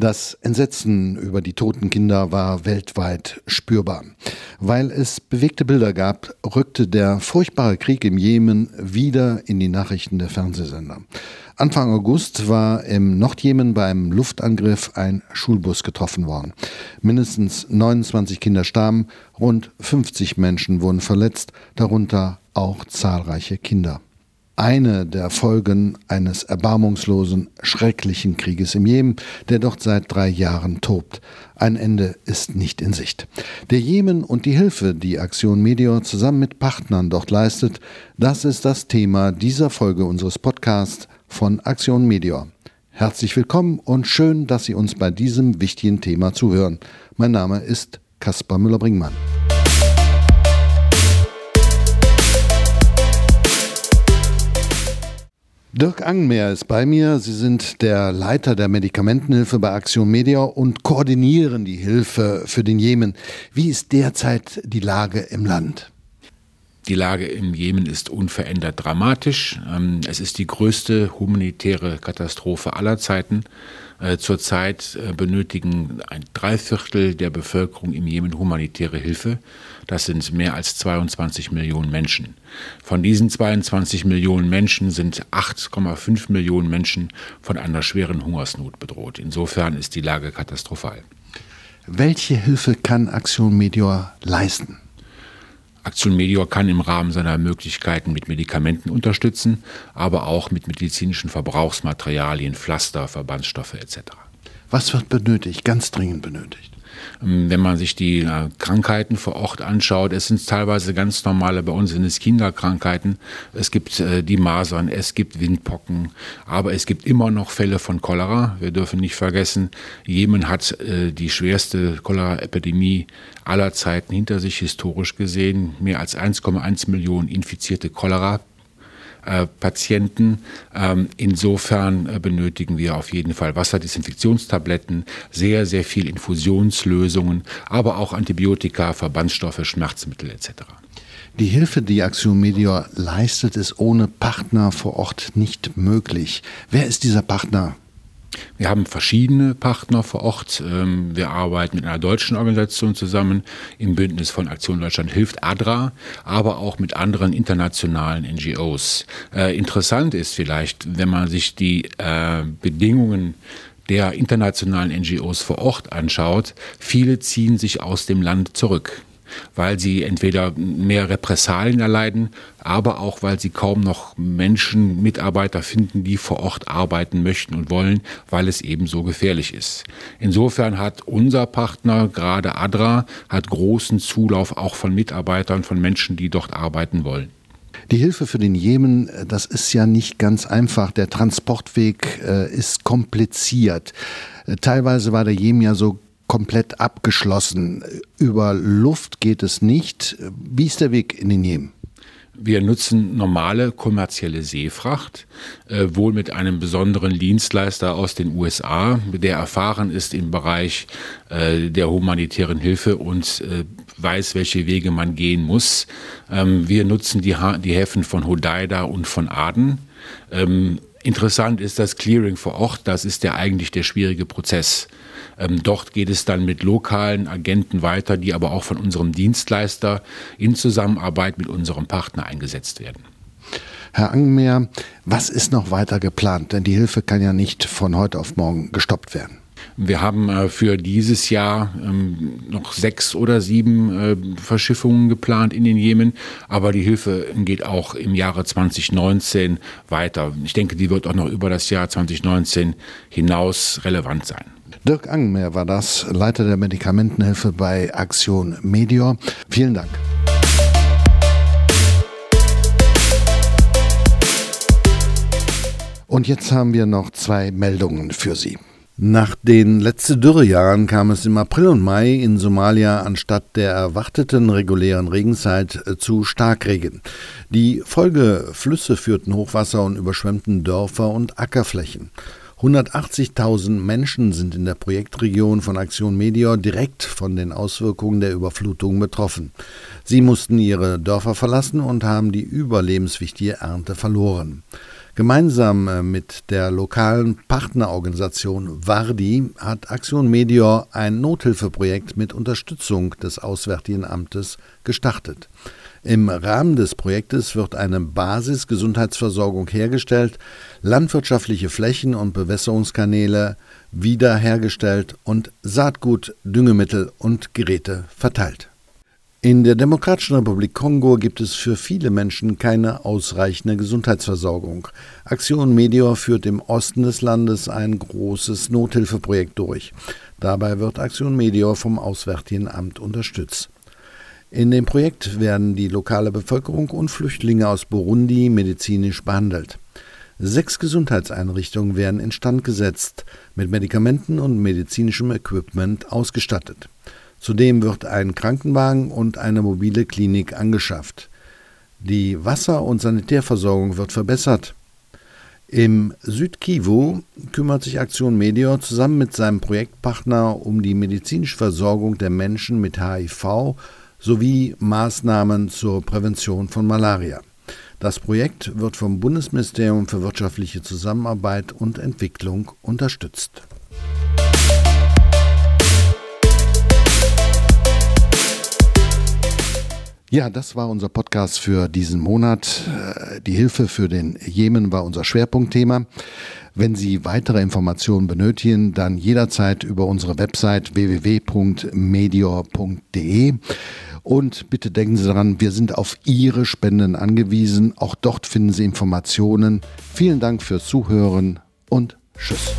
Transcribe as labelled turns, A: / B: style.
A: Das Entsetzen über die toten Kinder war weltweit spürbar. Weil es bewegte Bilder gab, rückte der furchtbare Krieg im Jemen wieder in die Nachrichten der Fernsehsender. Anfang August war im Nordjemen beim Luftangriff ein Schulbus getroffen worden. Mindestens 29 Kinder starben, rund 50 Menschen wurden verletzt, darunter auch zahlreiche Kinder eine der Folgen eines erbarmungslosen, schrecklichen Krieges im Jemen, der dort seit drei Jahren tobt. Ein Ende ist nicht in Sicht. Der Jemen und die Hilfe, die Aktion Meteor zusammen mit Partnern dort leistet, das ist das Thema dieser Folge unseres Podcasts von Aktion Meteor. Herzlich willkommen und schön, dass Sie uns bei diesem wichtigen Thema zuhören. Mein Name ist Kaspar Müller-Bringmann. Dirk Angmeer ist bei mir. Sie sind der Leiter der Medikamentenhilfe bei Aktion Media und koordinieren die Hilfe für den Jemen. Wie ist derzeit die Lage im Land?
B: Die Lage im Jemen ist unverändert dramatisch. Ähm, es ist die größte humanitäre Katastrophe aller Zeiten. Äh, zurzeit äh, benötigen ein Dreiviertel der Bevölkerung im Jemen humanitäre Hilfe. Das sind mehr als 22 Millionen Menschen. Von diesen 22 Millionen Menschen sind 8,5 Millionen Menschen von einer schweren Hungersnot bedroht. Insofern ist die Lage katastrophal.
A: Welche Hilfe kann Aktion Meteor leisten?
B: Aktion Medior kann im Rahmen seiner Möglichkeiten mit Medikamenten unterstützen, aber auch mit medizinischen Verbrauchsmaterialien, Pflaster, Verbandsstoffe etc.
A: Was wird benötigt, ganz dringend benötigt?
B: Ähm, wenn man sich die äh, Krankheiten vor Ort anschaut, es sind teilweise ganz normale, bei uns sind es Kinderkrankheiten, es gibt äh, die Masern, es gibt Windpocken, aber es gibt immer noch Fälle von Cholera. Wir dürfen nicht vergessen, Jemen hat äh, die schwerste Cholera-Epidemie aller Zeiten hinter sich historisch gesehen. Mehr als 1,1 Millionen infizierte Cholera äh, Patienten. Ähm, insofern äh, benötigen wir auf jeden Fall Wasserdesinfektionstabletten, sehr, sehr viel Infusionslösungen, aber auch Antibiotika, Verbandsstoffe, Schmerzmittel etc.
A: Die Hilfe, die Aktion Medior leistet, ist ohne Partner vor Ort nicht möglich. Wer ist dieser Partner?
B: Wir haben verschiedene Partner vor Ort. Ähm, wir arbeiten mit einer deutschen Organisation zusammen im Bündnis von Aktion Deutschland hilft ADRA, aber auch mit anderen internationalen NGOs. Äh, interessant ist vielleicht, wenn man sich die äh, Bedingungen der internationalen NGOs vor Ort anschaut, viele ziehen sich aus dem Land zurück weil sie entweder mehr Repressalien erleiden, aber auch weil sie kaum noch Menschen, Mitarbeiter finden, die vor Ort arbeiten möchten und wollen, weil es eben so gefährlich ist. Insofern hat unser Partner, gerade ADRA, hat großen Zulauf auch von Mitarbeitern, von Menschen, die dort arbeiten wollen.
A: Die Hilfe für den Jemen, das ist ja nicht ganz einfach. Der Transportweg äh, ist kompliziert. Äh, teilweise war der Jemen ja so komplett abgeschlossen. Über Luft geht es nicht. Wie ist der Weg in den Jemen?
B: Wir nutzen normale kommerzielle Seefracht, äh, wohl mit einem besonderen Dienstleister aus den USA, der erfahren ist im Bereich äh, der humanitären Hilfe und äh, weiß, welche Wege man gehen muss. Ähm, wir nutzen die, ha die Häfen von Hodeida und von Aden. Ähm, interessant ist das Clearing vor Ort, das ist ja eigentlich der schwierige Prozess. Ähm, dort geht es dann mit lokalen Agenten weiter, die aber auch von unserem Dienstleister in Zusammenarbeit mit unserem Partner eingesetzt werden.
A: Herr Angenmeer, was ist noch weiter geplant? Denn die Hilfe kann ja nicht von heute auf morgen gestoppt werden.
B: Wir haben äh, für dieses Jahr ähm, noch sechs oder sieben äh, Verschiffungen geplant in den Jemen, aber die Hilfe geht auch im Jahre 2019 weiter. Ich denke, die wird auch noch über das Jahr 2019 hinaus relevant sein.
A: Dirk Angenmeer war das, Leiter der Medikamentenhilfe bei Aktion Medior. Vielen Dank. Und jetzt haben wir noch zwei Meldungen für Sie. Nach den letzten Dürrejahren kam es im April und Mai in Somalia anstatt der erwarteten regulären Regenzeit äh, zu Starkregen. Die Folgeflüsse führten Hochwasser und überschwemmten Dörfer und Ackerflächen. 180.000 Menschen sind in der Projektregion von Aktion Meteor direkt von den Auswirkungen der Überflutung betroffen. Sie mussten ihre Dörfer verlassen und haben die überlebenswichtige Ernte verloren. Gemeinsam äh, mit der lokalen Partnerorganisation Vardi hat Aktion Medior ein Nothilfeprojekt mit Unterstützung des Auswärtigen Amtes gestartet. Im Rahmen des Projektes wird eine Basisgesundheitsversorgung hergestellt, landwirtschaftliche Flächen und Bewässerungskanäle wiederhergestellt und Saatgut, Düngemittel und Geräte verteilt. In der Demokratischen Republik Kongo gibt es für viele Menschen keine ausreichende Gesundheitsversorgung. Aktion Medior führt im Osten des Landes ein großes Nothilfeprojekt durch. Dabei wird Aktion Medior vom Auswärtigen Amt unterstützt. In dem Projekt werden die lokale Bevölkerung und Flüchtlinge aus Burundi medizinisch behandelt. Sechs Gesundheitseinrichtungen werden instand gesetzt, mit Medikamenten und medizinischem Equipment ausgestattet. Zudem wird ein Krankenwagen und eine mobile Klinik angeschafft. Die Wasser- und Sanitärversorgung wird verbessert. Im Südkivu kümmert sich Aktion Medior zusammen mit seinem Projektpartner um die medizinische Versorgung der Menschen mit HIV sowie Maßnahmen zur Prävention von Malaria. Das Projekt wird vom Bundesministerium für wirtschaftliche Zusammenarbeit und Entwicklung unterstützt. Ja, das war unser Podcast für diesen Monat. Äh, die Hilfe für den Jemen war unser Schwerpunktthema. Wenn Sie weitere Informationen benötigen, dann jederzeit über unsere Website www.medior.de. Und bitte denken Sie daran, wir sind auf Ihre Spenden angewiesen. Auch dort finden Sie Informationen. Vielen Dank fürs Zuhören und Tschüss.